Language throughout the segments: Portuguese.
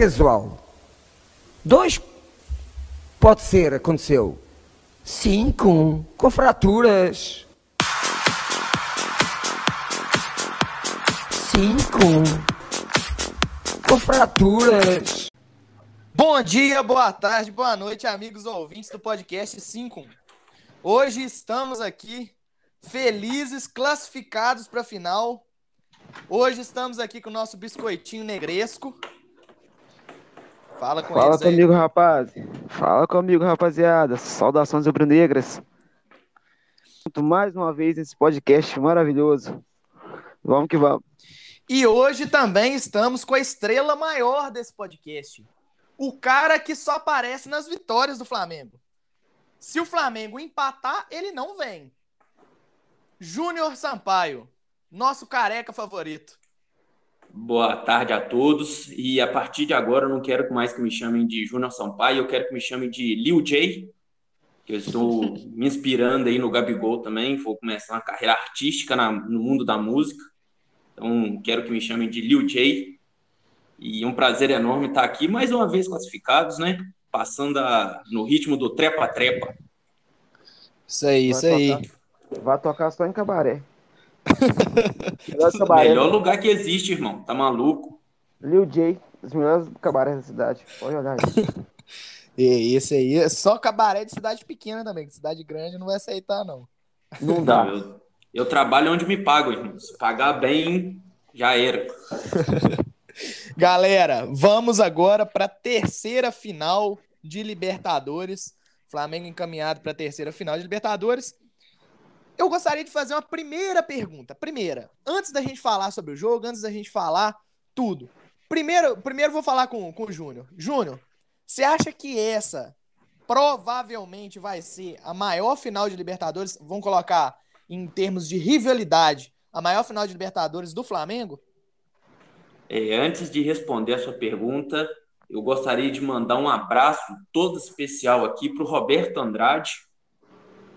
casual. Dois pode ser, aconteceu. Cinco, com fraturas. Cinco, com fraturas. Bom dia, boa tarde, boa noite, amigos ouvintes do podcast 5. Hoje estamos aqui felizes, classificados para a final. Hoje estamos aqui com o nosso biscoitinho negresco. Fala com Fala aí. comigo, rapaz. Fala comigo, rapaziada. Saudações rubro-negras. Junto Mais uma vez nesse podcast maravilhoso. Vamos que vamos. E hoje também estamos com a estrela maior desse podcast. O cara que só aparece nas vitórias do Flamengo. Se o Flamengo empatar, ele não vem. Júnior Sampaio, nosso careca favorito. Boa tarde a todos. E a partir de agora eu não quero mais que me chamem de Júnior Sampaio, eu quero que me chamem de Lil J. que Eu estou me inspirando aí no Gabigol também. Vou começar uma carreira artística na- no mundo da música. Então quero que me chamem de Lil J. E um prazer enorme estar aqui mais uma vez classificados, né? Passando a- no ritmo do trepa-trepa. Isso aí, isso Vai aí. tocar- Vai tocar só em cabaré. Melhor cabaré. Melhor lugar que existe, irmão. Tá maluco? Lil J, os melhores cabarés da cidade. Pode olhar aí. E esse aí é só cabaré de cidade pequena também, que cidade grande não vai aceitar, não. Não dá. Eu, eu trabalho onde me pagam, irmão. Se pagar bem, já era. Galera, vamos agora para a terceira final de Libertadores. Flamengo encaminhado para a terceira final de Libertadores. Eu gostaria de fazer uma primeira pergunta. Primeira, antes da gente falar sobre o jogo, antes da gente falar tudo. Primeiro, primeiro vou falar com, com o Júnior. Júnior, você acha que essa provavelmente vai ser a maior final de Libertadores? Vamos colocar em termos de rivalidade, a maior final de Libertadores do Flamengo? É, antes de responder a sua pergunta, eu gostaria de mandar um abraço todo especial aqui para o Roberto Andrade.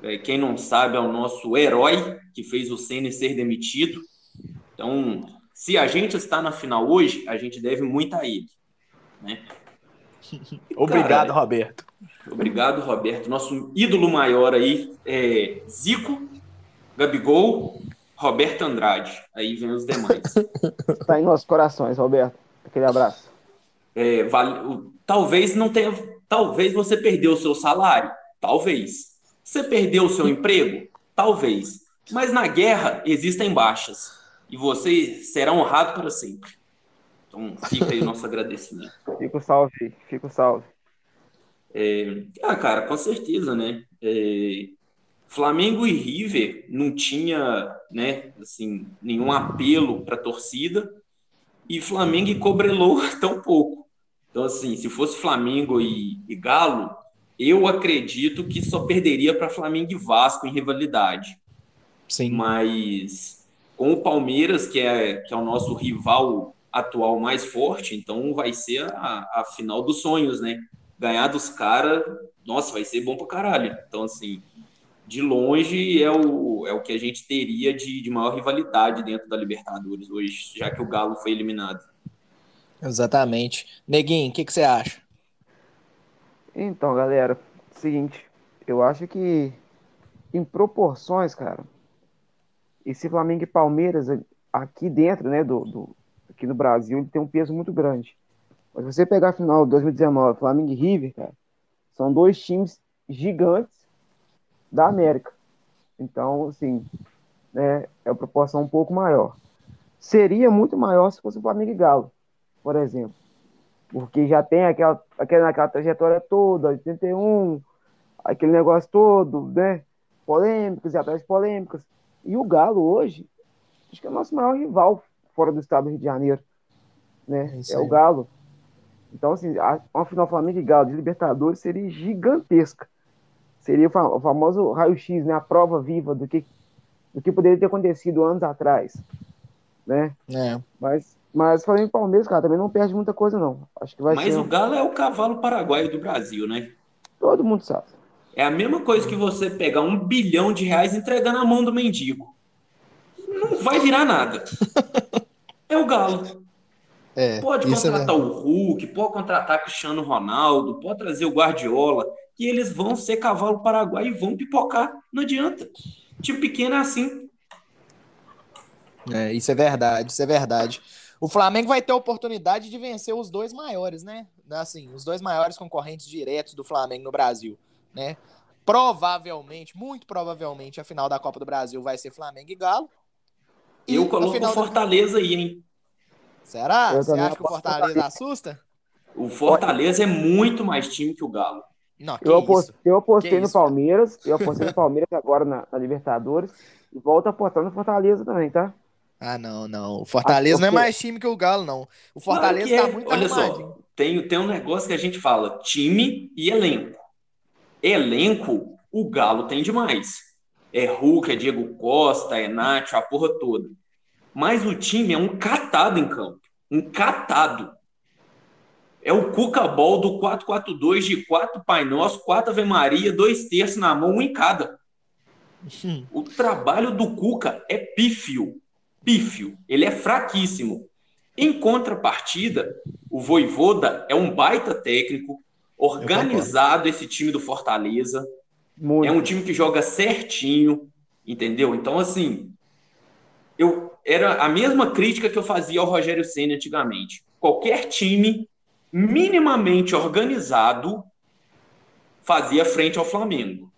É, quem não sabe, é o nosso herói que fez o Ceni ser demitido. Então, se a gente está na final hoje, a gente deve muito a ele. Né? Obrigado, Cara, Roberto. Obrigado, Roberto. Nosso ídolo maior aí é Zico, Gabigol, Roberto Andrade. Aí vem os demais. Tá em nossos corações, Roberto. Aquele abraço. É, vale- talvez não tenha. Talvez você perdeu o seu salário. Talvez. Você perdeu o seu emprego? Talvez. Mas na guerra existem baixas. E você será honrado para sempre. Então fica aí o nosso agradecimento. Fica o salve aí. Fica o salve. É, ah, cara, com certeza, né? É, Flamengo e River não tinha, né, assim, nenhum apelo para a torcida e Flamengo e Cobreloa tão pouco. Então, assim, se fosse Flamengo e, e Galo, eu acredito que só perderia para Flamengo e Vasco em rivalidade. Sim. Mas com o Palmeiras, que é, que é o nosso rival atual mais forte, então vai ser a, a final dos sonhos, né? Ganhar dos caras, nossa, vai ser bom pra caralho. Então, assim, de longe é o, é o que a gente teria de, de maior rivalidade dentro da Libertadores hoje, já que o Galo foi eliminado. Exatamente. Neguinho, o que, que você acha? Então, galera, seguinte, eu acho que em proporções, cara, esse Flamengo e Palmeiras aqui dentro, né, do, do- aqui no Brasil, ele tem um peso muito grande. Mas você pegar a final de 2019, Flamengo e River, cara, são dois times gigantes da América. Então, assim, né, é uma proporção um pouco maior. Seria muito maior se fosse o Flamengo e Galo, por exemplo. Porque já tem aquela, aquela, aquela trajetória toda, 81, aquele negócio todo, né? Polêmicas e atrás de polêmicas. E o Galo hoje, acho que é o nosso maior rival fora do estado do Rio de Janeiro. Né? É É, o Galo. Então, assim, a- uma final Flamengo e Galo de Libertadores seria gigantesca. Seria o famoso raio-x, né? A prova viva do que, do que poderia ter acontecido anos atrás. Né? É. Mas, mas Flamengo e Palmeiras, cara, também não perde muita coisa, não. Acho que vai Mas ser. o Galo é o cavalo paraguaio do Brasil, né? Todo mundo sabe. É a mesma coisa que você pegar um bilhão de reais e entregar na mão do mendigo. Não vai virar nada. É o Galo. É, Pode é contratar verdade. o Hulk, pode contratar Cristiano Ronaldo, pode trazer o Guardiola, que eles vão ser cavalo paraguai e vão pipocar. Não adianta. Time pequeno é assim. É, isso é verdade, isso é verdade. O Flamengo vai ter a oportunidade de vencer os dois maiores, né? Assim, os dois maiores concorrentes diretos do Flamengo no Brasil, né? Provavelmente, muito provavelmente, a final da Copa do Brasil vai ser Flamengo e Galo. E Eu a coloco o final do- Fortaleza aí, hein? Será? Eu Você acha que o aposto Fortaleza assusta? O Fortaleza é muito mais time que o Galo. Não, que Eu isso. apostei, eu apostei Que no isso. Palmeiras, eu apostei no Palmeiras agora na, na Libertadores e volto apostando no Fortaleza também, tá? Ah, não, não. O Fortaleza Ah, não é porque- mais time que o Galo, não. O Claro Fortaleza que tá muito Olha arrumadinho. só, tem, tem um negócio que a gente fala: time e elenco. Elenco, o Galo tem demais. É Hulk, é Diego Costa, é Nacho, a porra toda. Mas o time é um catado em campo. Um catado. É o Cuca Ball do 4-4-2 de 4 Pai Nosso, 4 Ave Maria, dois terços na mão, um em cada. Hum. O trabalho do Cuca é pífio. Pífio. Ele é fraquíssimo. Em contrapartida, o Voivoda é um baita técnico, organizado esse time do Fortaleza. Muito. É um time que joga certinho, entendeu? Então, assim, eu era a mesma crítica que eu fazia ao Rogério Ceni antigamente. Qualquer time minimamente organizado fazia frente ao Flamengo.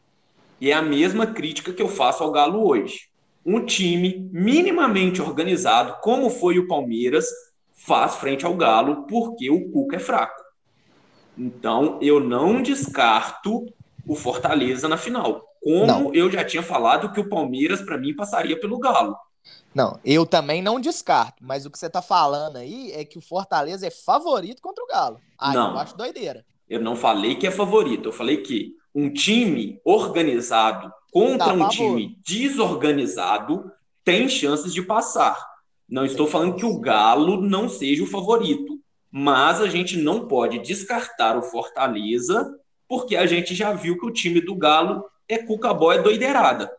E é a mesma crítica que eu faço ao Galo hoje. Um time minimamente organizado, como foi o Palmeiras, faz frente ao Galo porque o Cuca é fraco. Então, eu não descarto o Fortaleza na final. Como Não. eu já tinha falado que o Palmeiras, para mim, passaria pelo Galo. Não, eu também não descarto, mas o que você tá falando aí é que o Fortaleza é favorito contra o Galo. Aí Não. eu acho doideira. Eu não falei que é favorito, eu falei que um time organizado contra Tá, um time desorganizado tem chances de passar. Não estou falando que o Galo não seja o favorito, mas a gente não pode descartar o Fortaleza, porque a gente já viu que o time do Galo é cuca é doideirada.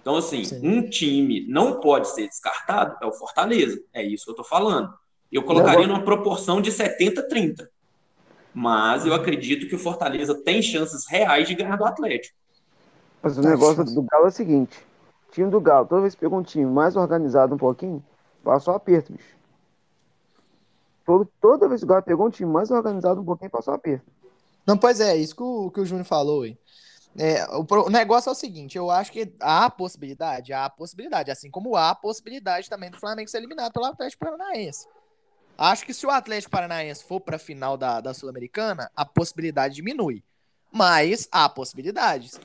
Então, assim, Sim. um time não pode ser descartado, é o Fortaleza. É isso que eu estou falando. Eu colocaria numa proporção de 70-30. Mas eu acredito que o Fortaleza tem chances reais de ganhar do Atlético. Mas o negócio do Galo é o seguinte: o time do Galo, toda vez que pegou um time mais organizado um pouquinho, passou aperto, bicho. Todo, toda vez que o Galo pegou um time mais organizado um pouquinho, passou aperto. Não, pois é, isso que o, que o Júnior falou aí. É, o, o negócio é o seguinte, eu acho que há possibilidade, há possibilidade, assim como há possibilidade também do Flamengo ser eliminado pelo Atlético Paranaense. Acho que se o Atlético Paranaense for para a final da, da Sul-Americana, a possibilidade diminui. Mas há possibilidades.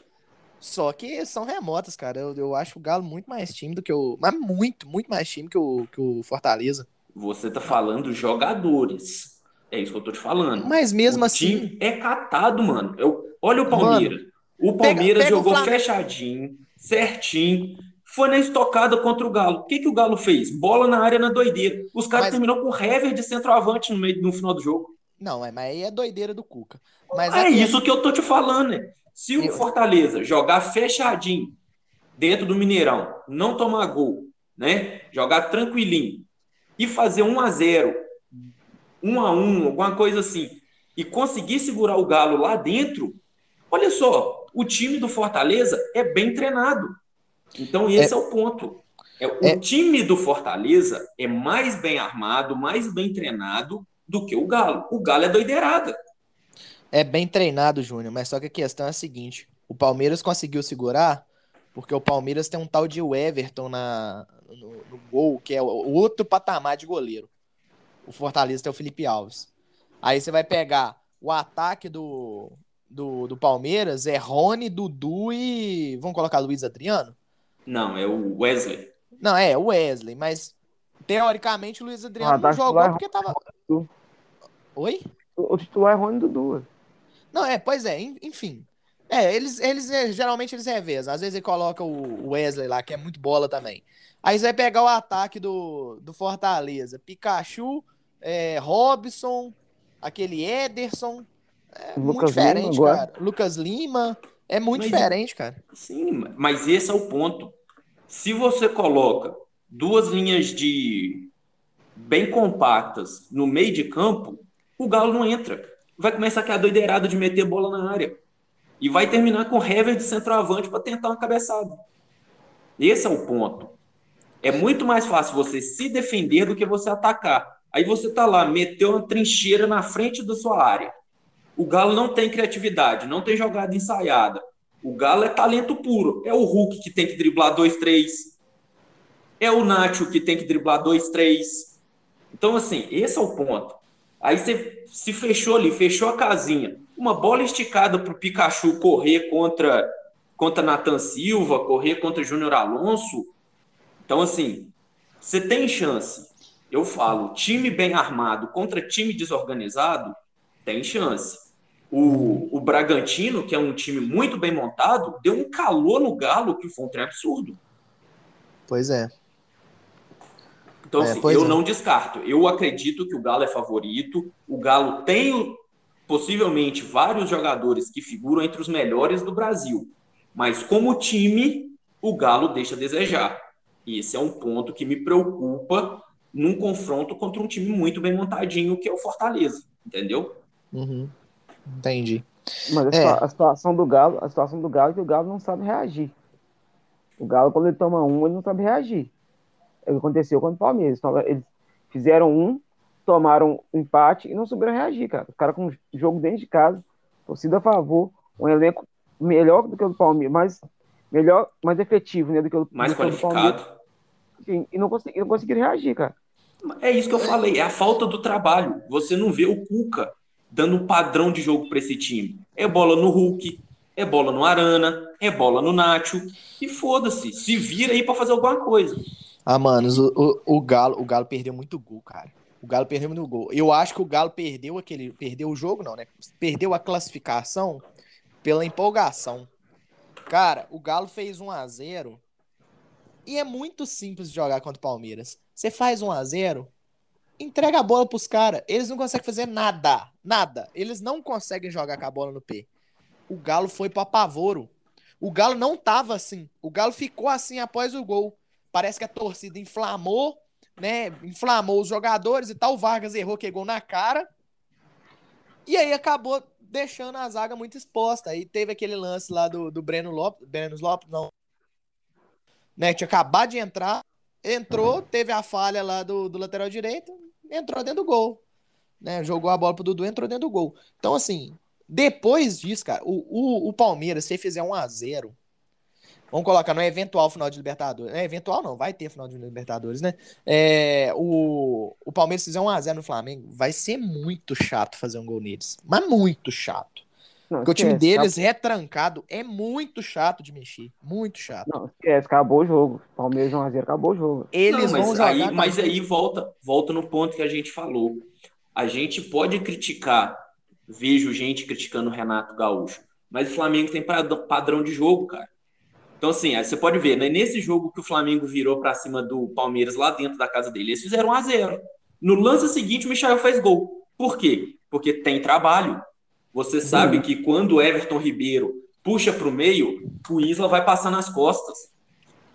Só que são remotas, cara. Eu, eu acho o Galo muito mais time do que o. Mas muito, muito mais time que o, que o Fortaleza. Você tá falando jogadores. É isso que eu tô te falando. Mas mesmo o assim. time é catado, mano. Eu, olha o Palmeiras. o pega- Palmeiras pega o jogou Flamengo. fechadinho, certinho. Foi na estocada contra o Galo. O que, que o Galo fez? Bola na área na doideira. Os caras Mas- terminou com o Hever de centroavante no meio no final do jogo. Não, é, mas aí é doideira do Cuca. Mas é a que- isso que eu tô te falando, né? Se o Fortaleza jogar fechadinho dentro do Mineirão, não tomar gol, né? Jogar tranquilinho e fazer 1 a 0, 1 a 1, alguma coisa assim, e conseguir segurar o Galo lá dentro, olha só, o time do Fortaleza é bem treinado. Então esse é, o ponto. É, o É- time do Fortaleza é mais bem armado, mais bem treinado do que o Galo. O Galo é doideirada. É bem treinado, Júnior, mas só que a questão é a seguinte: o Palmeiras conseguiu segurar porque o Palmeiras tem um tal de Everton na, no, no gol, que é outro patamar de goleiro. O Fortaleza tem o Felipe Alves. Aí você vai pegar o ataque do, do, do Palmeiras, é Rony, Dudu e. Vamos colocar Luiz Adriano? Não, é o Wesley. Não, é, o Wesley, mas teoricamente o Luiz Adriano Ah, não tá jogou titular, porque tava. Dudu. Oi? O, o titular é Rony Dudu. Não, é, pois é, en- enfim. É, eles, eles é, geralmente eles revezam. Às vezes ele coloca o Wesley lá, que é muito bola também. Aí você vai pegar o ataque do, do Fortaleza. Pikachu, é, Robson, aquele Ederson. É muito Lucas Lima diferente, agora. cara. Lucas Lima. É muito Mas- diferente, cara. Sim, mas esse é o ponto. Se você coloca duas linhas de bem compactas no meio de campo, o Galo não entra. Vai começar aquela doideirada de meter bola na área. E vai terminar com o Hever de centroavante para tentar uma cabeçada. Esse é o ponto. É muito mais fácil você se defender do que você atacar. Aí você tá lá, meteu uma trincheira na frente da sua área. O Galo não tem criatividade, não tem jogada ensaiada. O Galo é talento puro. É o Hulk que tem que driblar dois, três. É o Nacho que tem que driblar dois, três. Então, assim, esse é o ponto. Aí você se fechou ali, fechou a casinha. Uma bola esticada para o Pikachu correr contra contra Nathan Silva, correr contra Júnior Alonso. Então, assim, você tem chance. Eu falo, time bem armado contra time desorganizado, tem chance. O, o Bragantino, que é um time muito bem montado, deu um calor no Galo que foi um trem absurdo. Pois é. Então, É, assim, eu é. não descarto. Eu acredito que o Galo é favorito. O Galo tem possivelmente vários jogadores que figuram entre os melhores do Brasil. Mas como time, o Galo deixa a desejar. E esse é um ponto que me preocupa num confronto contra um time muito bem montadinho, que é o Fortaleza. Entendeu? Uhum. Entendi. Mas a, É. a situação do Galo, a situação do Galo é que o Galo não sabe reagir. O Galo, quando ele toma um, ele não sabe reagir. É o que aconteceu contra o Palmeiras. Eles fizeram um, tomaram um empate e não souberam reagir, cara. Os caras com o jogo dentro de casa, torcida a favor, um elenco melhor do que o do Palmeiras, mais, melhor, mais efetivo, né, do que o, Mais do que o do Palmeiras. qualificado. Sim, e não, consegui, não conseguiram reagir, cara. É isso que eu falei, é a falta do trabalho. Você não vê o Cuca dando um padrão de jogo para esse time. É bola no Hulk, é bola no Arana, é bola no Nacho. E foda-se, se vira aí para fazer alguma coisa. Ah, mano, o, o, o Galo, o Galo perdeu muito gol, cara. O Galo perdeu muito gol. Eu acho que o Galo perdeu aquele, perdeu o jogo não, né? Perdeu a classificação pela empolgação. Cara, o Galo fez 1 a 0 e é muito simples de jogar contra o Palmeiras. Você faz 1 a 0, entrega a bola pros caras. Eles não conseguem fazer nada, nada. Eles não conseguem jogar com a bola no pé. O Galo foi pro apavoro. O Galo não tava assim. O Galo ficou assim após o gol. Parece que a torcida inflamou, né? Inflamou os jogadores e tal. O Vargas errou, que é gol na cara. E aí acabou deixando a zaga muito exposta. Aí teve aquele lance lá do, do Breno Lopes. Breno Lopes, não. Né? Tinha acabado de entrar. Entrou, teve a falha lá do, do lateral direito. Entrou dentro do gol. Né? Jogou a bola pro Dudu, entrou dentro do gol. Então, assim, depois disso, cara, o, o, o Palmeiras, se fizer 1 a 0 Vamos colocar no eventual final de Libertadores. É eventual não, vai ter final de Libertadores, né? É, o, o Palmeiras fizer 1x0 no Flamengo, vai ser muito chato fazer um gol neles. Mas muito chato. Não, Porque o time esquece, deles retrancado é muito chato de mexer. Muito chato. Não, esquece, acabou o jogo. Palmeiras 1x0, acabou o jogo. Eles Não, vão mas jogar. aí, mas aí volta, volta no ponto que a gente falou. A gente pode criticar, vejo gente criticando o Renato Gaúcho, mas o Flamengo tem padrão- padrão de jogo, cara. Então, assim, aí você pode ver, né? Nesse jogo que o Flamengo virou pra cima do Palmeiras lá dentro da casa dele, eles fizeram 1 a 0 No lance seguinte, o Michel fez gol. Por quê? Porque tem trabalho. Você sabe que quando o Everton Ribeiro puxa para o meio, o Isla vai passar nas costas.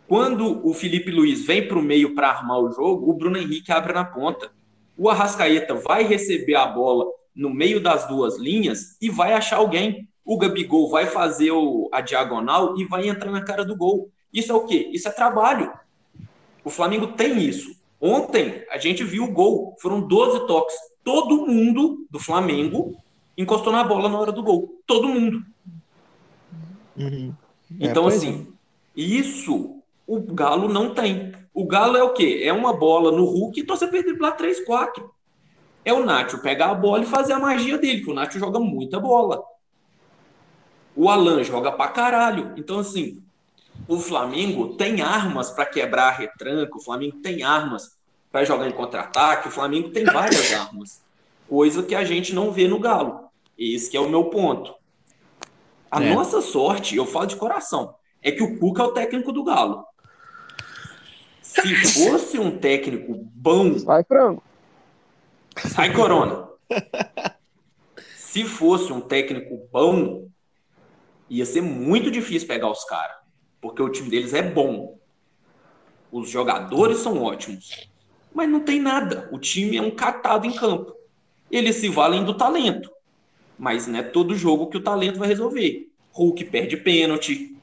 Quando o Felipe Luiz vem para o meio para armar o jogo, o Bruno Henrique abre na ponta. O Arrascaeta vai receber a bola no meio das duas linhas e vai achar alguém. O Gabigol vai fazer o- a diagonal e vai entrar na cara do gol. Isso é o quê? Isso é trabalho. O Flamengo tem isso. Ontem a gente viu o gol. Foram 12 toques. Todo mundo do Flamengo encostou na bola na hora do gol. Todo mundo. Uhum. É, Então, assim, isso o Galo não tem. O Galo é o quê? É uma bola no Hulk e torcer para driblar 3, 4. É o Nacho pegar a bola e fazer a magia dele, que o Nacho joga muita bola. O Alan joga pra caralho. Então, assim, o Flamengo tem armas para quebrar a retranca, o Flamengo tem armas para jogar em contra-ataque, o Flamengo tem várias armas. Coisa que a gente não vê no Galo. Esse que é o meu ponto. A É. nossa sorte, eu falo de coração, é que o Cuca é o técnico do Galo. Se fosse um técnico bom, Vai, frango. sai Corona. Se fosse um técnico bom, ia ser muito difícil pegar os caras, porque o time deles é bom. Os jogadores são ótimos. Mas não tem nada. O time é um catado em campo. Eles se valem do talento. Mas não é todo jogo que o talento vai resolver. Hulk perde pênalti.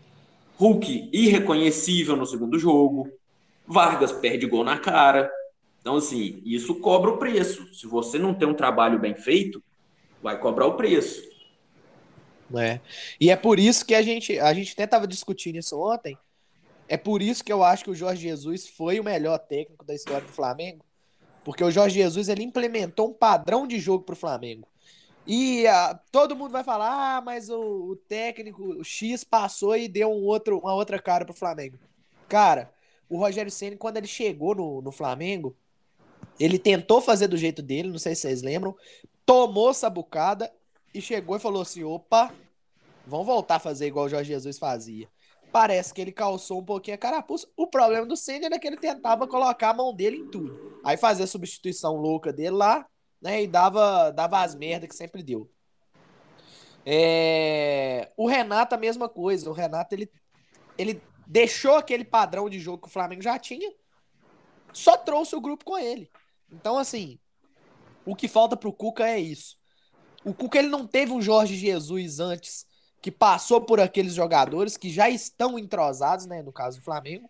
Hulk irreconhecível no segundo jogo. Vargas perde gol na cara. Então, assim, isso cobra o preço. Se você não tem um trabalho bem feito, vai cobrar o preço. É. E é por isso que a gente, a gente até estava discutindo isso ontem. É por isso que eu acho que o Jorge Jesus foi o melhor técnico da história do Flamengo. Porque o Jorge Jesus ele implementou um padrão de jogo para o Flamengo. E ah, todo mundo vai falar, ah, mas o, o, técnico o X passou e deu um outro, uma outra cara pro Flamengo. Cara, o Rogério Ceni quando ele chegou no, no Flamengo, ele tentou fazer do jeito dele, não sei se vocês lembram, tomou essa bucada e chegou e falou assim: opa, vamos voltar a fazer igual o Jorge Jesus fazia. Parece que ele calçou um pouquinho a carapuça. O problema do Senna era que ele tentava colocar a mão dele em tudo. Aí fazia a substituição louca dele lá, né? E dava, dava as merdas que sempre deu. É... O Renato, a mesma coisa. O Renato, ele, ele deixou aquele padrão de jogo que o Flamengo já tinha, só trouxe o grupo com ele. Então, assim, o que falta pro Cuca é isso. O Cuca ele não teve um Jorge Jesus antes que passou por aqueles jogadores que já estão entrosados, né, no caso do Flamengo.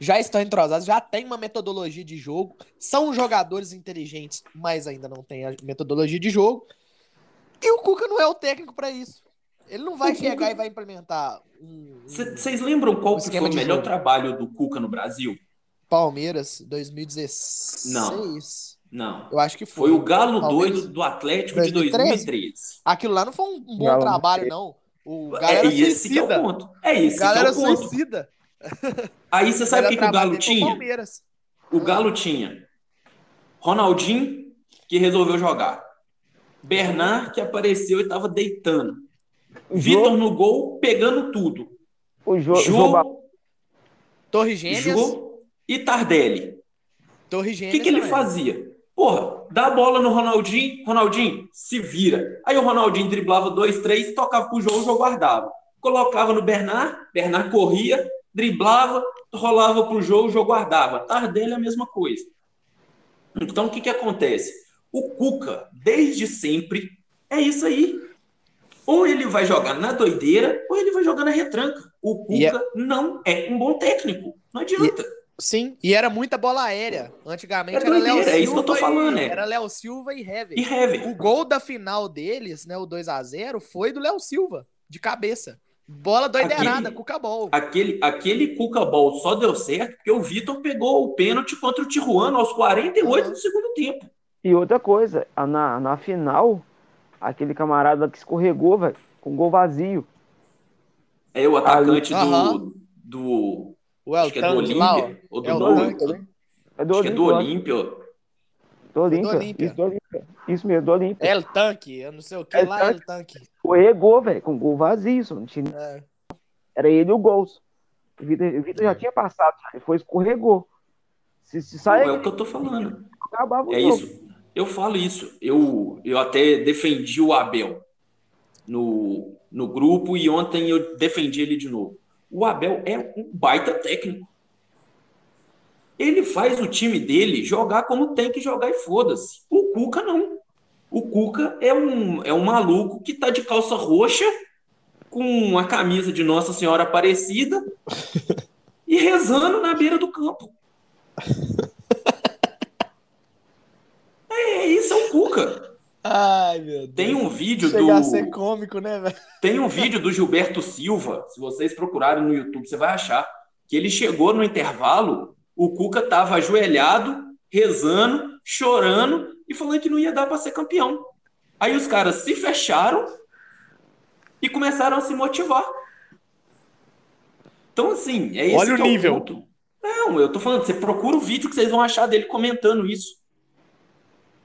Já estão entrosados, já tem uma metodologia de jogo, são jogadores inteligentes, mas ainda não tem a metodologia de jogo. E o Cuca não é o técnico para isso. Ele não vai o chegar Cuca... e vai implementar um. Vocês lembram qual um foi o melhor jogo? trabalho do Cuca no Brasil? Palmeiras, 2016. Não. Não. Eu acho que foi. Foi o Galo Palmeiras. doido do Atlético 2013? de 2013. Aquilo lá não foi um bom Galo trabalho, não. O galera é esse suicida. que é o ponto. É isso. Galera é suicida. Aí você sabe o que, que o Galo tinha? O Galo tinha Ronaldinho, que resolveu jogar. Bernard, que apareceu e estava deitando. Vitor no gol, pegando tudo. O Jô, Jô, Torre Gêmeas. Jô e Tardelli. Torre Gêmeas. O que, que ele fazia? Porra, dá a bola no Ronaldinho, Ronaldinho, se vira. Aí o Ronaldinho driblava dois, três, tocava pro jogo, o jogo guardava. Colocava no Bernard, Bernard corria, driblava, rolava pro jogo, o jogo guardava. Tardelli é a mesma coisa. Então o que que acontece? O Cuca, desde sempre, é isso aí. Ou ele vai jogar na doideira, ou ele vai jogar na retranca. O Cuca yeah. É não é um bom técnico. Não adianta. Yeah. Sim, e era muita bola aérea. Antigamente é era Léo Silva. É isso que eu tô falando, e, Era Léo Silva e Hever. E Hever. O gol da final deles, né, o 2 a 0 foi do Léo Silva, de cabeça. Bola doideirada, Cuca-Ball. Aquele, aquele Cuca-Ball só deu certo porque o Vitor pegou o pênalti contra o Tijuana aos 48 uhum. do segundo tempo. E outra coisa, na, na final, aquele camarada que escorregou, velho, com gol vazio. É o atacante Ali, do, do o El Acho que é do Olímpia. Ou do, é do, é do Acho que é do Olímpia. Do Olímpia. Isso, do Olímpia. Isso mesmo, do Olímpia. El Tanque, eu não sei o que El lá, Tanque. El Tanque. Escorregou, velho, com gol vazio. Não tinha... É. Era ele o gol. O Vitor, o Vitor já tinha passado, ele foi escorregou. Se, se sai, não, é o que eu tô falando. Acabava é isso. Eu falo isso. Eu, eu até defendi o Abel no, no grupo e ontem eu defendi ele de novo. O Abel é um baita técnico. Ele faz o time dele jogar como tem que jogar e foda-se. O Cuca não. O Cuca é um, é um maluco que tá de calça roxa, com a camisa de Nossa Senhora Aparecida e rezando na beira do campo. É, isso é o Cuca. Ai, meu Deus. Tem um vídeo Chega do. a ser cômico, né, velho? Tem um vídeo do Gilberto Silva, se vocês procurarem no YouTube, você vai achar. Que ele chegou no intervalo, o Cuca tava ajoelhado, rezando, chorando e falando que não ia dar para ser campeão. Aí os caras se fecharam e começaram a se motivar. Então, assim, é esse Olha o é nível. ponto. Não, eu tô falando, você procura o vídeo que vocês vão achar dele comentando isso.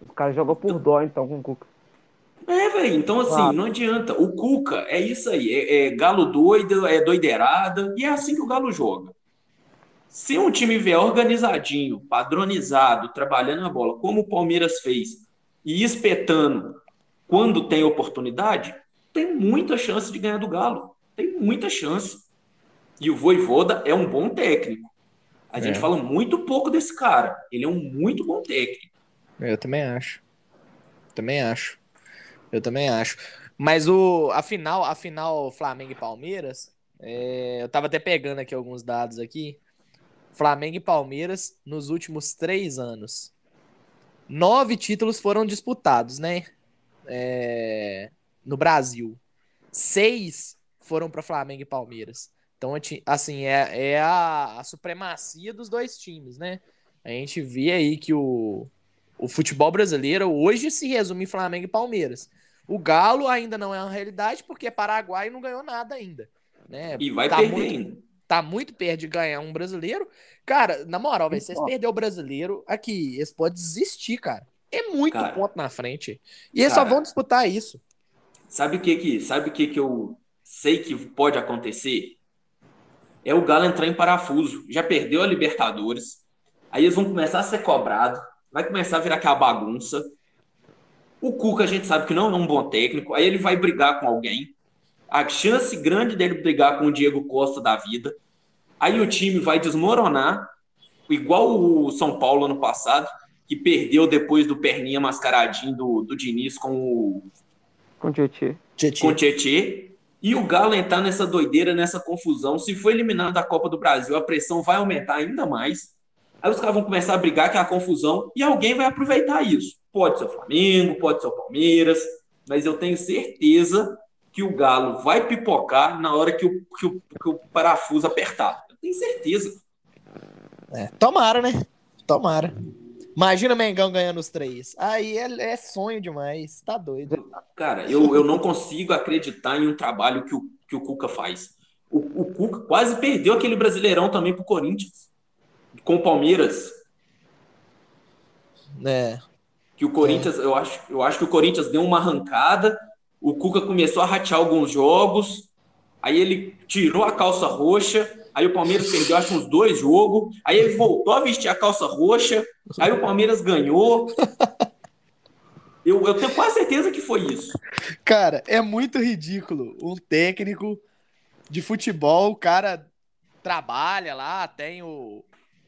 O cara joga por dó, então, com o Cuca. É, velho. Então, assim, ah. não adianta. O Cuca é isso aí. É, é, galo doido, é doideirada. E é assim que o Galo joga. Se um time vier organizadinho, padronizado, trabalhando a bola, como o Palmeiras fez, e espetando quando tem oportunidade, tem muita chance de ganhar do Galo. Tem muita chance. E o Voivoda é um bom técnico. A gente É. fala muito pouco desse cara. Ele é um muito bom técnico. Eu também acho. Também acho. Eu também acho. Mas o, a final, a final Flamengo e Palmeiras, é, eu tava até pegando aqui alguns dados aqui. Flamengo e Palmeiras, nos últimos três anos, nove títulos foram disputados, né? É, no Brasil. Seis foram para Flamengo e Palmeiras. Então, assim, é, é a, a supremacia dos dois times, né? A gente vê aí que o, o futebol brasileiro hoje se resume em Flamengo e Palmeiras. O Galo ainda não é uma realidade porque Paraguai não ganhou nada ainda. Né? E vai tá perder muito, ainda. Tá muito perto de ganhar um brasileiro. Cara, na moral, véio, vocês perder o brasileiro, aqui, eles podem desistir, cara. É muito Cara, ponto na frente. E eles só cara, vão disputar isso. Sabe o que que, sabe o que que eu sei que pode acontecer? É o Galo entrar em parafuso. Já perdeu a Libertadores. Aí eles vão começar a ser cobrados. Vai começar a virar aquela bagunça. O Cuca a gente sabe que não é um bom técnico. Aí ele vai brigar com alguém. A chance grande dele brigar com o Diego Costa da vida. Aí o time vai desmoronar, igual o São Paulo ano passado, que perdeu depois do perninha mascaradinho do, do Diniz com o Com o Tietê. com o Tietê. E o Galo entrar nessa doideira, nessa confusão. Se for eliminado da Copa do Brasil, a pressão vai aumentar ainda mais. Aí os caras vão começar a brigar, que é a confusão, e alguém vai aproveitar isso. Pode ser o Flamengo, pode ser o Palmeiras, mas eu tenho certeza que o Galo vai pipocar na hora que o, que o, que o parafuso apertar. Eu tenho certeza. É, tomara, né? Tomara. Imagina o Mengão ganhando os três. Aí é, é sonho demais. Tá doido. Cara, eu, eu não consigo acreditar em um trabalho que o, que o Cuca faz. O, o Cuca quase perdeu aquele brasileirão também pro Corinthians. Com o Palmeiras. É. Que o Corinthians, eu, acho, eu acho que o Corinthians deu uma arrancada. O Cuca começou a ratear alguns jogos. Aí ele tirou a calça roxa. Aí o Palmeiras perdeu, acho, uns dois jogos. Aí ele voltou a vestir a calça roxa. Aí o Palmeiras ganhou. Eu, eu tenho quase certeza que foi isso. Cara, é muito ridículo. Um técnico de futebol, o cara trabalha lá, tem o,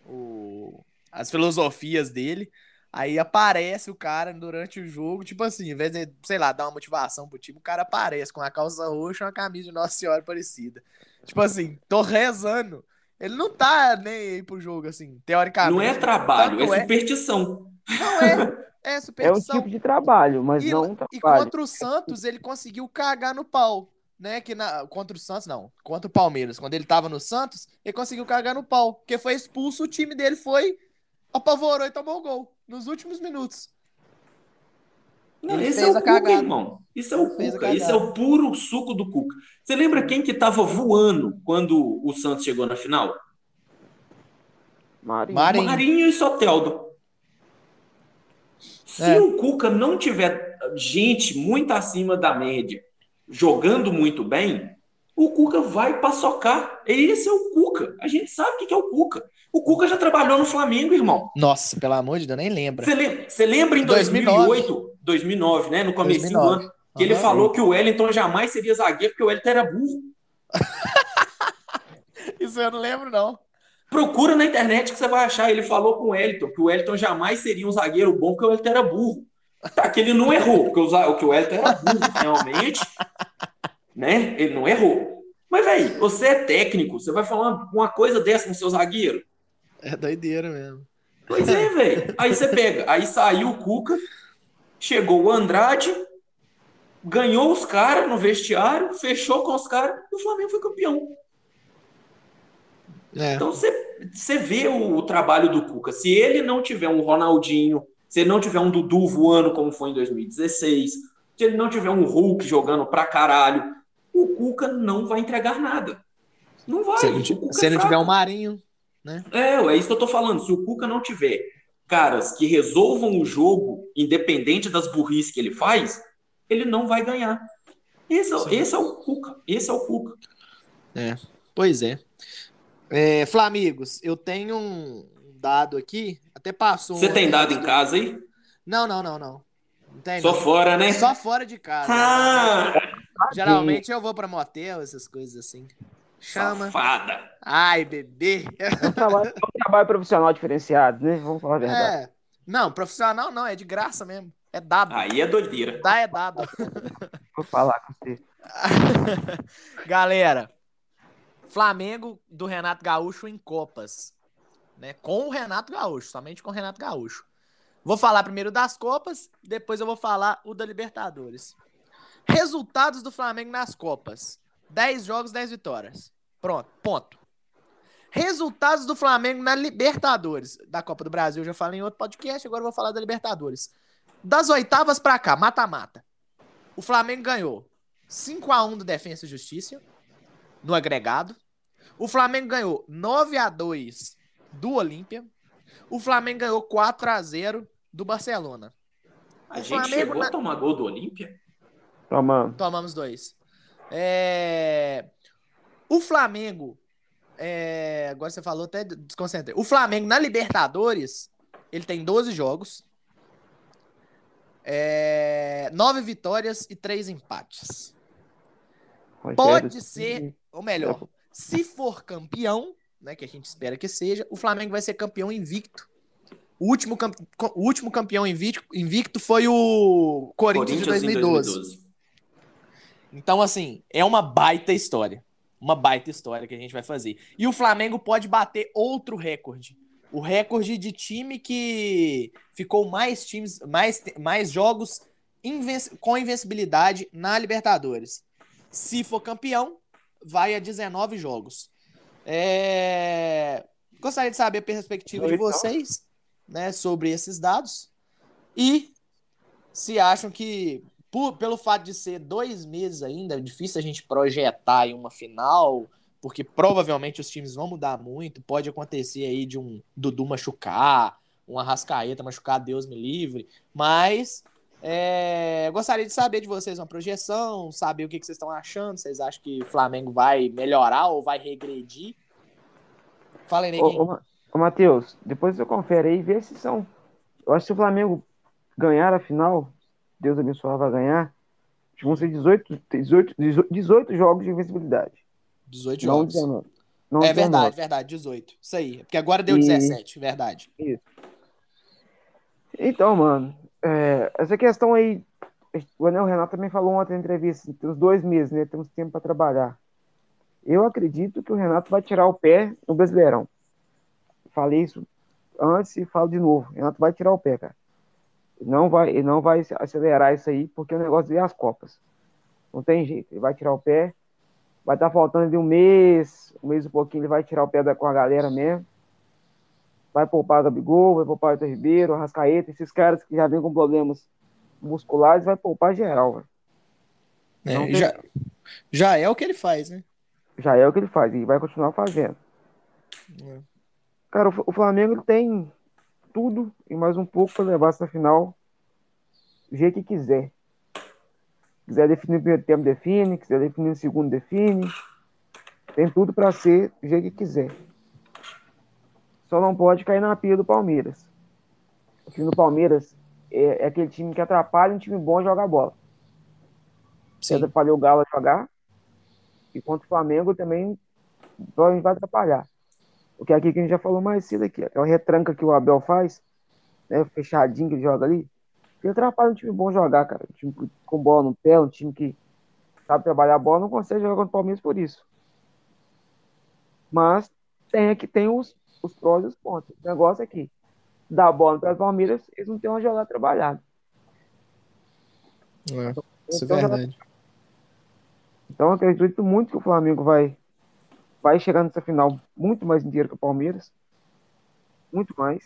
o, as filosofias dele. Aí aparece o cara durante o jogo, tipo assim, em vez de, sei lá, dar uma motivação pro time, o cara aparece com a calça roxa e uma camisa de Nossa Senhora Aparecida. Tipo assim, tô rezando. Ele não tá nem aí pro jogo, assim, teoricamente. Não é trabalho, Tanto é é- superstição. Não é. É É um superstição. tipo de trabalho, mas E, não um e trabalho. contra o Santos, ele conseguiu cagar no pau. Né, que na, contra o Santos, não. Contra o Palmeiras. Quando ele tava no Santos, ele conseguiu cagar no pau. Porque foi expulso, o time dele foi, apavorou e tomou o gol. Nos últimos minutos. Não, esse é o Cuca, cagada. irmão. Isso é o Cuca. Isso é o puro suco do Cuca. Você lembra quem que tava voando quando o Santos chegou na final? Marinho. Marinho. Marinho e Soteldo. Se É. o Cuca não tiver gente muito acima da média, jogando muito bem, o Cuca vai paçocar. Esse é o Cuca. A gente sabe o que é o Cuca. O Cuca já trabalhou no Flamengo, irmão. Nossa, pelo amor de Deus, nem lembra. Você lembra, você lembra em 2009? 2008, 2009, né? No começo do 2009. ano, que ele Aham. falou que o Wellington jamais seria zagueiro porque o Wellington era burro. Isso eu não lembro, não. Procura na internet que você vai achar. Ele falou com o Wellington que o Wellington jamais seria um zagueiro bom porque o Wellington era burro. Tá, que ele não errou, porque o, que o Wellington era burro, realmente. Né? Ele não errou. Mas, velho, você é técnico, você vai falar uma, coisa dessa com seu zagueiro? É doideira mesmo. Pois é, velho. Aí você pega. Aí saiu o Cuca, chegou o Andrade, ganhou os caras no vestiário, fechou com os caras e o Flamengo foi campeão. É. Então você, você vê o, o trabalho do Cuca. Se ele não tiver um Ronaldinho, se ele não tiver um Dudu voando como foi em 2016, se ele não tiver um Hulk jogando pra caralho, o Cuca não vai entregar nada. Não vai. Se se ele é não tiver fraco. um Marinho. É, é isso que eu tô falando. Se o Cuca não tiver caras que resolvam o jogo, independente das burrices que ele faz, ele não vai ganhar. Esse é, esse é o Cuca. Esse é o Cuca. Pois é. é. Flamigos, eu tenho um dado aqui. Até passou. Você um tem dado em casa aí? Não, não, não, não. Não tem, Só não. fora, né? Só fora de casa. Ah, Geralmente eu vou pra motel, essas coisas assim. chama. Safada. Ai, bebê. É um trabalho, é um trabalho profissional diferenciado, né? Vamos falar a verdade. É. Não, profissional não, é de graça mesmo. É dado. Aí é doideira. Dá é dado. Vou falar com você. Galera, Flamengo do Renato Gaúcho em Copas. Né? Com o Renato Gaúcho, somente com o Renato Gaúcho. Vou falar primeiro das Copas, depois eu vou falar o da Libertadores. Resultados do Flamengo nas Copas: 10 jogos, 10 vitórias. Pronto, ponto. Resultados do Flamengo na Libertadores da Copa do Brasil. Eu já falei em outro podcast, agora eu vou falar da Libertadores. Das oitavas pra cá, mata-mata. O Flamengo ganhou 5 a 1 do Defensa e Justiça no agregado. O Flamengo ganhou 9 a 2 do Olímpia. O Flamengo ganhou 4 a 0 do Barcelona. A O gente Flamengo chegou na- a tomar gol do Olímpia? Tomando. Tomamos dois. É, O Flamengo. é, Agora você falou, até desconcentrei. O Flamengo na Libertadores, ele tem 12 jogos. É... Nove vitórias e três empates. Rogério Pode ser, ou melhor, se for campeão, né, que a gente espera que seja, o Flamengo vai ser campeão invicto. O último, o último campeão invicto, invicto foi o Corinthians, de Corinthians em 2012. 2012. Então, assim, é uma baita história. Uma baita história que a gente vai fazer. E o Flamengo pode bater outro recorde. O recorde de time que ficou mais times, mais, mais jogos inven- com invencibilidade na Libertadores. Se for campeão, vai a 19 jogos. É, Gostaria de saber a perspectiva de Então. vocês né, sobre esses dados. E se acham que, por- pelo fato de ser dois meses ainda, é difícil a gente projetar aí uma final, porque provavelmente os times vão mudar muito. Pode acontecer aí de um Dudu machucar, um Arrascaeta machucar, Deus me livre. Mas é, eu gostaria de saber de vocês uma projeção, saber o que, que vocês estão achando. Vocês acham que o Flamengo vai melhorar ou vai regredir? Fala aí, Ô, neguinho. ô, Ma- ô, Matheus, depois você confere aí e vê se são. Eu acho que se o Flamengo ganhar a final, Deus abençoe, vai ganhar. acho que Vão ser 18, 18, 18 jogos de invencibilidade. 18 Não jogos. 19. Não É 19. verdade, verdade, 18. Isso aí. Porque agora deu E- 17, verdade. Então, mano, é, essa questão aí, o Anel Renato também falou ontem na entrevista, tem uns dois meses, né? Temos tempo para trabalhar. Eu acredito que o Renato vai tirar o pé no Brasileirão. Falei isso antes e falo de novo. O Renato vai tirar o pé, cara. Não vai, ele não vai acelerar isso aí, porque o negócio é as Copas. Não tem jeito. Ele vai tirar o pé. Vai estar faltando de um mês, um mês e um pouquinho, ele vai tirar o pé da, com a galera mesmo vai poupar Gabigol, vai poupar o Ribeiro, o Rascaeta, esses caras que já vêm com problemas musculares, vai poupar geral, É, tem- já, já é o que ele faz, né? Já é o que ele faz e vai continuar fazendo. É. Cara, o, o Flamengo tem tudo e mais um pouco para levar essa final do jeito que quiser. Quiser definir o primeiro tempo, define. Quiser definir o segundo, define. Tem tudo para ser do jeito que quiser. Só não pode cair na pia do Palmeiras. O time do Palmeiras é, é aquele time que atrapalha um time bom a jogar bola. Você Sim. atrapalhou o Galo a jogar. E contra o Flamengo também provavelmente vai atrapalhar. O que é aqui que a gente já falou mais cedo aqui. Aquela retranca que o Abel faz, né? Fechadinho que ele joga ali. Que atrapalha um time bom jogar, cara. Um time com bola no pé, um time que sabe trabalhar a bola, não consegue jogar contra o Palmeiras por isso. Mas tem aqui tem os, os prós e os pontos. O negócio é que a bola para o Palmeiras, eles não têm onde jogar trabalhado. É, isso é Então, verdade. Então eu acredito muito que o Flamengo vai, vai chegar nessa final muito mais inteiro que o Palmeiras. Muito mais.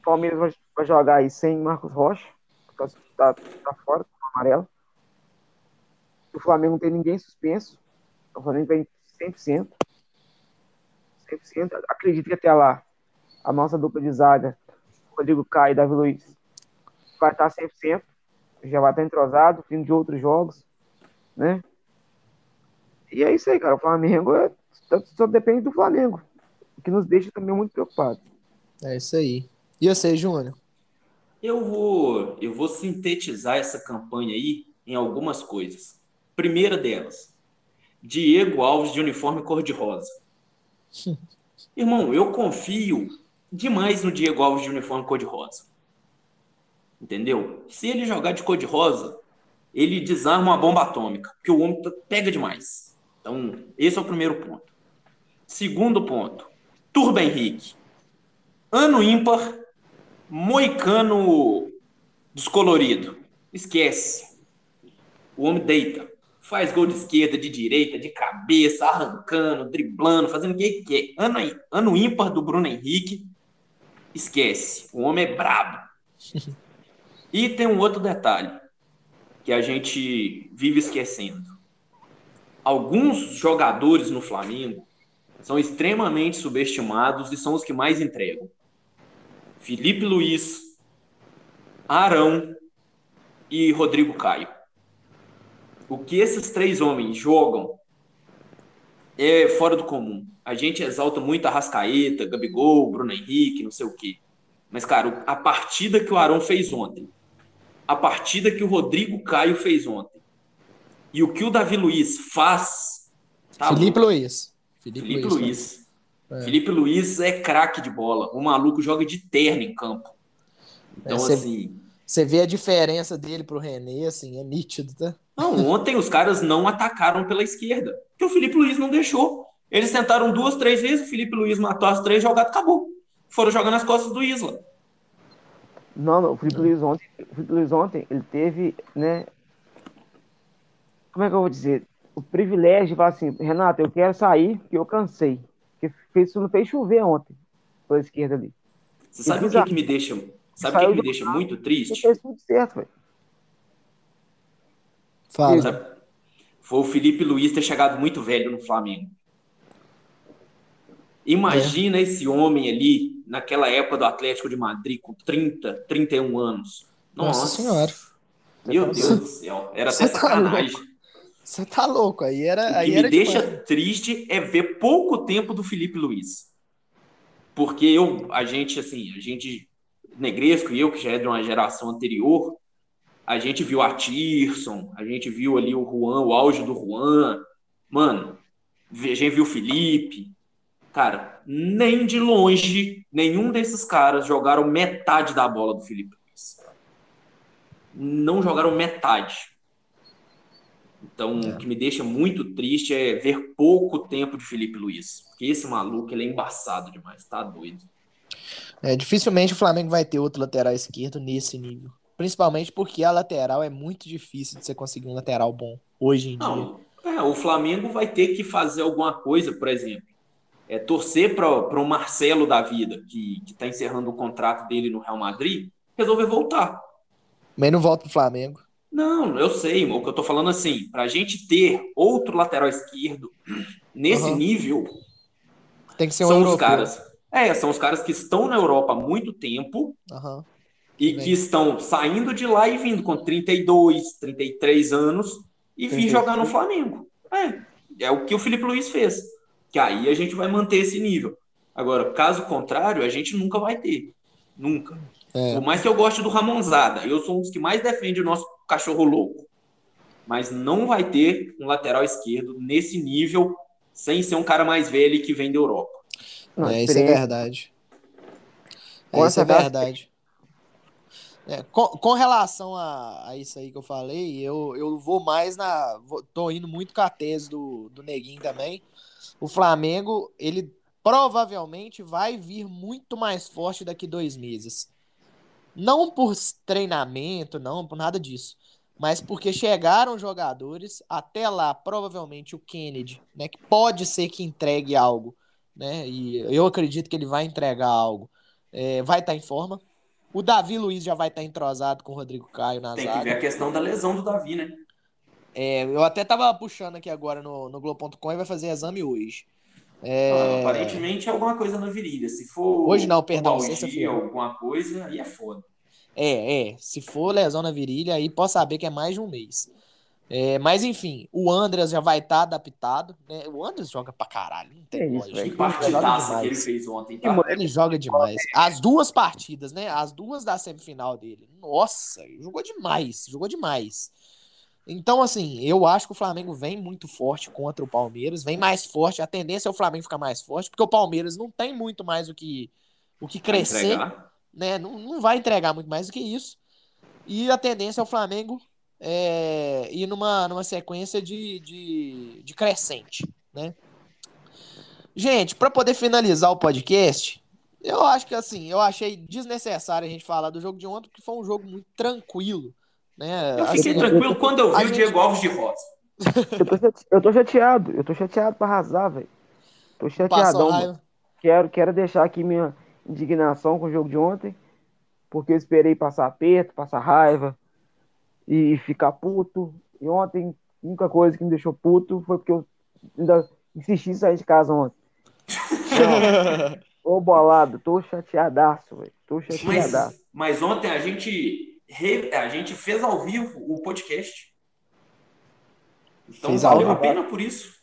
O Palmeiras vai, vai jogar aí sem Marcos Rocha, que tá, tá fora, tá amarelo. O Flamengo não tem ninguém suspenso. O Flamengo tem 100%. 100%. Acredito que até lá a nossa dupla de zaga, Rodrigo Caio e Davi Luiz, vai estar 100%. Já vai estar entrosado, vindo de outros jogos, né? E é isso aí, cara. O Flamengo é- só, só depende do Flamengo. O que nos deixa também muito preocupados. É isso aí. E você, Júnior? Eu vou, eu vou sintetizar essa campanha aí em algumas coisas. Primeira delas, Diego Alves de uniforme cor-de-rosa. Irmão, eu confio demais no Diego Alves de uniforme cor-de-rosa. Entendeu? Se ele jogar de cor-de-rosa, ele desarma uma bomba atômica, porque o homem pega demais. Então, esse é o primeiro ponto. Segundo ponto, Turba Henrique. Ano ímpar, moicano descolorido. Esquece. O homem deita. Faz gol de esquerda, de direita, de cabeça, arrancando, driblando, fazendo o que quer. Ano, ano ímpar do Bruno Henrique. Esquece. O homem é brabo. e tem um outro detalhe que a gente vive esquecendo. Alguns jogadores no Flamengo são extremamente subestimados e são os que mais entregam. Felipe Luiz, Arão e Rodrigo Caio. O que esses três homens jogam é fora do comum. A gente exalta muito a Rascaeta, Gabigol, Bruno Henrique, não sei o quê. Mas, cara, a partida que o Arão fez ontem, a partida que o Rodrigo Caio fez ontem, e o que o Davi Luiz faz. Tá Felipe louco. Luiz. Felipe, Felipe Luiz. Luiz. É. Felipe Luiz é craque de bola. O maluco joga de terno em campo. Então, é, assim. Você vê a diferença dele pro René, assim, é nítido, tá? Não, ontem os caras não atacaram pela esquerda. Porque o Felipe Luiz não deixou. Eles tentaram duas, três vezes, o Felipe Luiz matou as três jogadas, acabou. Foram jogar nas costas do Isla. Não, não, o Felipe Luiz ontem, o Felipe Luiz ontem, ele teve, né? Como é que eu vou dizer? o privilégio de falar assim, Renato, eu quero sair, porque eu cansei. Porque fez, não fez chover ontem, pela esquerda ali. Você sabe o que, que, me deixa, sabe que, que me deixa muito triste? Fez tudo certo, velho. Fala. Sabe? Foi o Felipe Luiz ter chegado muito velho no Flamengo. Imagina é. esse homem ali, naquela época do Atlético de Madrid, com 30, 31 anos. Nossa, Nossa senhora. Meu Deus do céu. Era até tá sacanagem. Você tá louco, aí era. O aí que era me deixa triste é ver pouco tempo do Felipe Luiz. Porque eu, a gente, assim, a gente, Negresco e eu, que já é de uma geração anterior, a gente viu a Tirson, a gente viu ali o Juan, o auge do Juan. Mano, a gente viu o Felipe. Cara, nem de longe, nenhum desses caras jogaram metade da bola do Felipe Luiz. Não jogaram metade. Então, é. o que me deixa muito triste é ver pouco tempo de Felipe Luiz. Porque esse maluco, ele é embaçado demais, tá doido. É, dificilmente o Flamengo vai ter outro lateral esquerdo nesse nível. Principalmente porque a lateral é muito difícil de você conseguir um lateral bom hoje em Não, dia. É, o Flamengo vai ter que fazer alguma coisa, por exemplo. É, torcer para o Marcelo da vida, que está encerrando o contrato dele no Real Madrid, resolver voltar. Mas não volta pro Flamengo. Não, eu sei, o que eu tô falando assim, pra gente ter outro lateral esquerdo nesse uhum. nível, tem que ser um são europeu. os caras. É, são os caras que estão na Europa há muito tempo uhum. e que estão saindo de lá e vindo com 32, 33 anos e vir jogar no Flamengo. É, é o que o Felipe Luiz fez. Que aí a gente vai manter esse nível. Agora, caso contrário, a gente nunca vai ter. Nunca. É. Por mais que eu goste do Ramonzada, eu sou um dos que mais defende o nosso cachorro louco. Mas não vai ter um lateral esquerdo nesse nível sem ser um cara mais velho que vem da Europa. Não, é, isso é verdade. É, isso é verdade. É, com, com, relação a, a, isso aí que eu falei, eu, eu vou mais na. Vou, tô indo muito com a tese do, do Neguinho também. O Flamengo, ele provavelmente vai vir muito mais forte daqui dois meses. Não por treinamento, não por nada disso. Mas porque chegaram jogadores, até lá, provavelmente o Kennedy, né? Que pode ser que entregue algo, né? E eu acredito que ele vai entregar algo. É, vai estar tá em forma. O Davi Luiz já vai estar tá entrosado com o Rodrigo Caio na Tem zaga. que ver a questão da lesão do Davi, né? É, eu até tava puxando aqui agora no, no Globo.com e vai fazer exame hoje. É... Ah, aparentemente é alguma coisa na virilha. Se for. Hoje não, perdão, sexta-feira. Alguma coisa, aí é foda. É, é. Se for lesão na virilha, aí pode saber que é mais de um mês. É, mas enfim, o Andreas já vai estar tá adaptado. Né? O Andreas joga pra caralho. Não tem é lógica. Que partidaça que ele fez ontem. Tá? Ele joga demais. As duas partidas, né? As duas da semifinal dele. Nossa, jogou demais. Jogou demais. Então, assim, eu acho que o Flamengo vem muito forte contra o Palmeiras, vem mais forte. A tendência é o Flamengo ficar mais forte, porque o Palmeiras não tem muito mais o que, o que crescer, né? Não, não vai entregar muito mais do que isso. E a tendência é o Flamengo é, ir numa, numa sequência de, de, de crescente, né? Gente, para poder finalizar o podcast, eu acho que assim, eu achei desnecessário a gente falar do jogo de ontem, porque foi um jogo muito tranquilo. Né? Eu fiquei assim, tranquilo quando eu vi o gente... Diego Alves de Rosa. Eu tô, eu tô chateado, eu tô chateado pra arrasar, velho. Tô chateadão. Quero, quero deixar aqui minha indignação com o jogo de ontem, porque eu esperei passar aperto, passar raiva e ficar puto. E ontem, a única coisa que me deixou puto foi porque eu ainda insisti em sair de casa ontem. Ô bolado, tô chateadaço, velho. Tô chateadaço. Mas, mas ontem a gente, a gente fez ao vivo o podcast. Então fez valeu a pena por isso.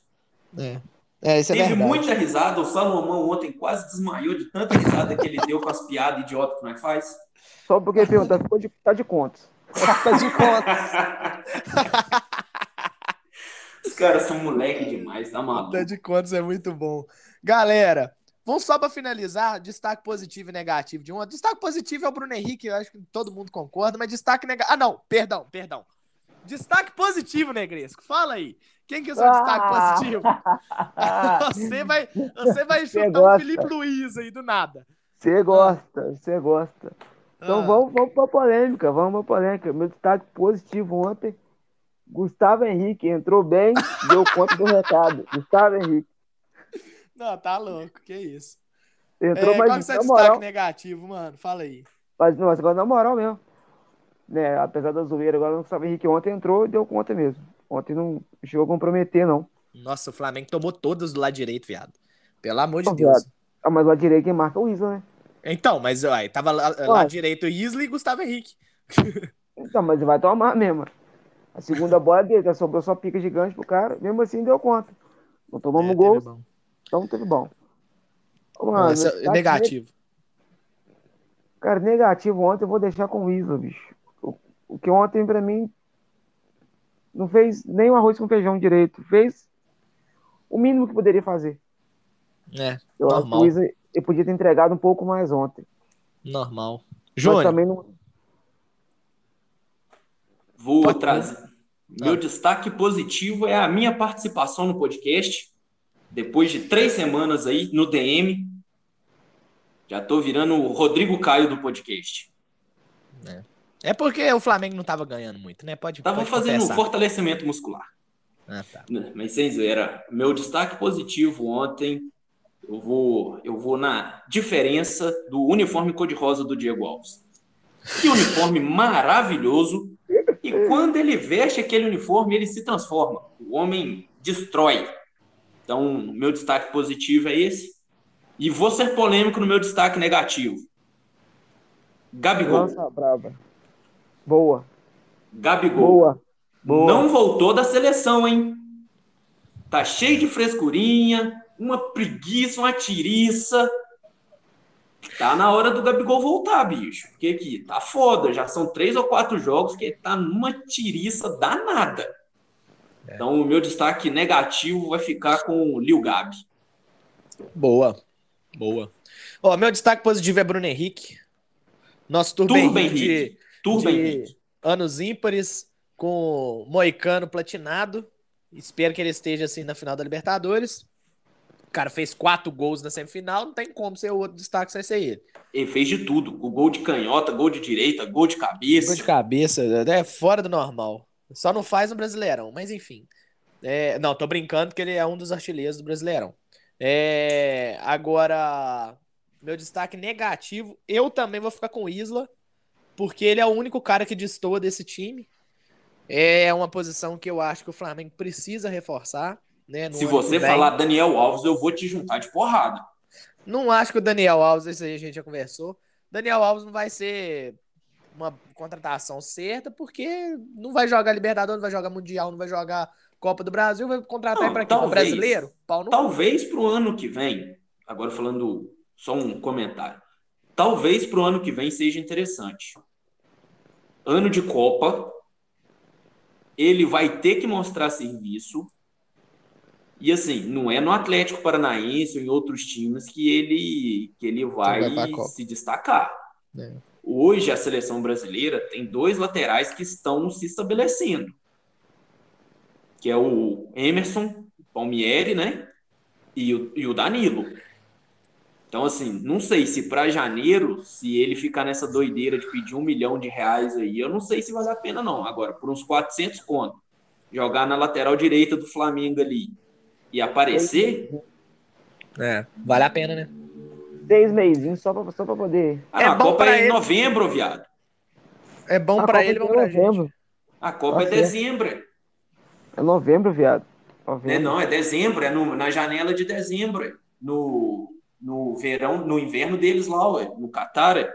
É. É, isso é Teve verdade. muita risada. O Salomão ontem quase desmaiou de tanta risada que ele deu com as piadas idiotas que nós faz. Só porque pergunta, ficou de, tá de contas. Tá de contas. Os caras são moleque demais, tá maluco? Tá de contas é muito bom. Galera, vamos só para finalizar, destaque positivo e negativo de um. Destaque positivo é o Bruno Henrique, eu acho que todo mundo concorda, mas destaque negativo. Ah, não, perdão, perdão. Destaque positivo, Negresco. Fala aí. Quem que é o seu ah. destaque positivo? você vai, você vai chutar o Felipe Luiz aí do nada. Você gosta, você gosta. Então ah. vamos, vamos pra polêmica, vamos pra polêmica. Meu destaque positivo ontem, Gustavo Henrique entrou bem, deu conta do recado. Gustavo Henrique. Não, tá louco, que isso. Entrou, é, mas qual que é o destaque moral... negativo, mano? Fala aí. Mas, não, mas agora na moral mesmo. Né, apesar da zoeira, agora o Gustavo Henrique ontem entrou e deu conta mesmo. Ontem não chegou a comprometer, não. Nossa, o Flamengo tomou todas do lado direito, viado. Pelo amor de Deus. Ah, mas o lado direito quem marca é o Isla, né? Então, mas ó, tava lá, lá direito Isla e Gustavo Henrique. então, mas vai tomar mesmo. A segunda bola dele, sobrou só pica gigante pro cara, mesmo assim deu conta. Não tomamos é, gol. Então teve bom. Mano, Essa, é negativo. Cara, negativo ontem eu vou deixar com o Isla, bicho. O, o que ontem pra mim não fez nem o arroz com feijão direito. Fez o mínimo que poderia fazer. É, eu normal. acho que o Isla eu podia ter entregado um pouco mais ontem. Normal. Júnior. também não... Vou Pode... trazer. Meu destaque positivo é a minha participação no podcast depois de três semanas aí no DM, já tô virando o Rodrigo Caio do podcast. É, é porque o Flamengo não tava ganhando muito, né? Pode Tava pode fazendo confessar. um fortalecimento muscular. Ah, tá. Mas sem zoeira, meu destaque positivo ontem, eu vou, eu vou na diferença do uniforme cor-de-rosa do Diego Alves. Que uniforme maravilhoso! E quando ele veste aquele uniforme, ele se transforma. O homem destrói. Então, meu destaque positivo é esse. E vou ser polêmico no meu destaque negativo. Gabigol. Nossa, brava. Boa. Gabigol. Boa. Boa. Não voltou da seleção, hein? Tá cheio de frescurinha, uma preguiça, uma tiriça. Tá na hora do Gabigol voltar, bicho. Porque aqui tá foda. Já são três ou quatro jogos que ele tá numa tiriça danada. É. Então, o meu destaque negativo vai ficar com o Lil Gabi. Boa. Boa. Ó, meu destaque positivo é Bruno Henrique. Nosso Turbo, Turbo Henrique, de, Turbo de Henrique. anos ímpares com Moicano platinado. Espero que ele esteja assim na final da Libertadores. O cara fez quatro gols na semifinal, não tem como ser o outro destaque sem ser ele. Ele fez de tudo. O gol de canhota, gol de direita, gol de cabeça. Gol de cabeça, é fora do normal. Só não faz no Brasileirão, mas enfim. É, não, tô brincando que ele é um dos artilheiros do Brasileirão. É, agora, meu destaque negativo, eu também vou ficar com o Isla, porque ele é o único cara que destoa desse time. É uma posição que eu acho que o Flamengo precisa reforçar. Né, Se você falar Daniel Alves, eu vou te juntar de porrada. Não acho que o Daniel Alves, isso aí a gente já conversou. Daniel Alves não vai ser uma contratação certa, porque não vai jogar Libertadores, não vai jogar Mundial, não vai jogar Copa do Brasil, vai contratar para quem? Talvez, brasileiro? Pau no talvez para o ano que vem, agora falando só um comentário, talvez para o ano que vem seja interessante. Ano de Copa, ele vai ter que mostrar serviço. E assim, não é no Atlético Paranaense ou em outros times que ele, que ele vai, vai se destacar. É. Hoje a seleção brasileira tem dois laterais que estão se estabelecendo. Que é o Emerson Palmieri, né? E o, e o Danilo. Então, assim, não sei se para janeiro, se ele ficar nessa doideira de pedir um milhão de reais aí, eu não sei se vale a pena, não. Agora, por uns 400 conto, jogar na lateral direita do Flamengo ali e aparecer. É, vale a pena, né? Seis meizinhos só pra, só pra poder. Ah, É a bom Copa é em ele. novembro, viado. É bom A pra Copa ele, é bom pra gente. novembro. A Copa é Tá dezembro. é. É novembro, viado. Novembro. É, não, é dezembro, é no- na janela de dezembro. é. No, no verão, no inverno deles lá, ué, no Catar. É,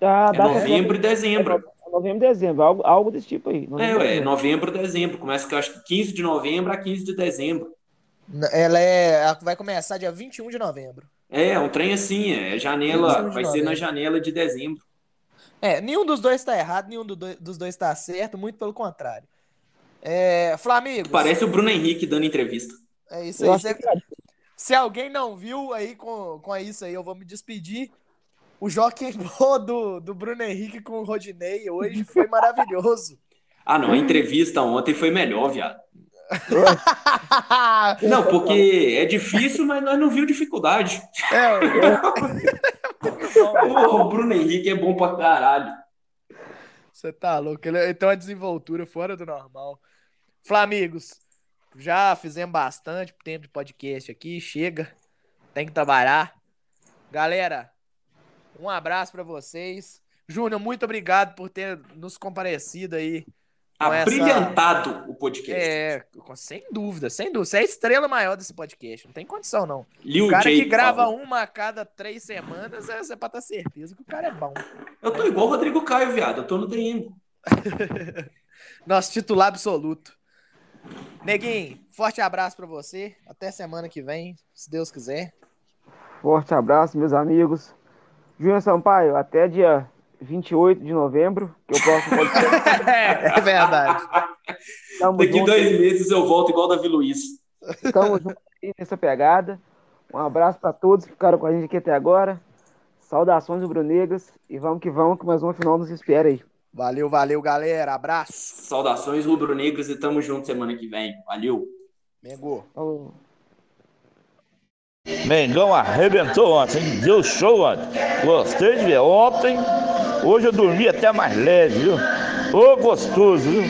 Ah, é novembro e dezembro. É novembro e dezembro, algo, algo desse tipo aí. É, Novembro ué, dezembro. novembro, dezembro. Começa que eu acho que 15 de novembro a 15 de dezembro. Ela é. ela vai começar dia 21 de novembro. É, um trem assim, é janela, 25 de vai ser na janela de dezembro. É, nenhum dos dois tá errado, nenhum do dos dois tá certo, muito pelo contrário. É, Flamengo. Parece o Bruno Henrique dando entrevista. É isso aí. que, cara, Se alguém não viu aí com, com isso aí, eu vou me despedir. O Joaquim do, do Bruno Henrique com o Rodinei hoje foi maravilhoso. Ah, não, a entrevista ontem foi melhor, viado. Não, porque é difícil, mas nós não viu dificuldade. É, O Bruno Henrique é bom pra caralho. Você tá louco. Ele ele tem uma desenvoltura fora do normal. Flamigos, já fizemos bastante tempo de podcast aqui. Chega. Tem que trabalhar. Galera, um abraço pra vocês. Júnior, muito obrigado por ter nos comparecido aí. com essa- Abrilhantado o podcast. É, sem dúvida, sem dúvida. Você é a estrela maior desse podcast. Não tem condição, não. Lil O cara J, que grava favor. uma a cada três semanas, é você pra ter certeza que o cara é bom. Eu tô igual o Rodrigo Caio, viado. Eu tô no DM. Nosso titular absoluto. Neguinho, forte abraço pra você. Até semana que vem, se Deus quiser. Forte abraço, meus amigos. Júnior Sampaio, até dia 28 de novembro, que eu posso É verdade. Tamo Daqui junto, dois meses eu volto igual Davi Luiz. tamo junto aí nessa pegada. Um abraço para todos que ficaram com a gente aqui até agora. Saudações rubro-negras e vamos que vamos, que mais uma final nos espera aí. Valeu, valeu, galera. Abraço. Saudações rubro-negras e tamo junto semana que vem. Valeu. Mengô. Falou. Mengão arrebentou ontem, hein? deu show ontem. Gostei de ver ontem. Hoje eu dormi até mais leve, viu? Ô, gostoso, viu?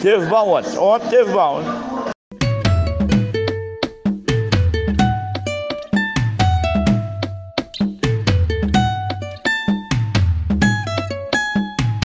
Teve bom ontem. Ontem teve bom, hein?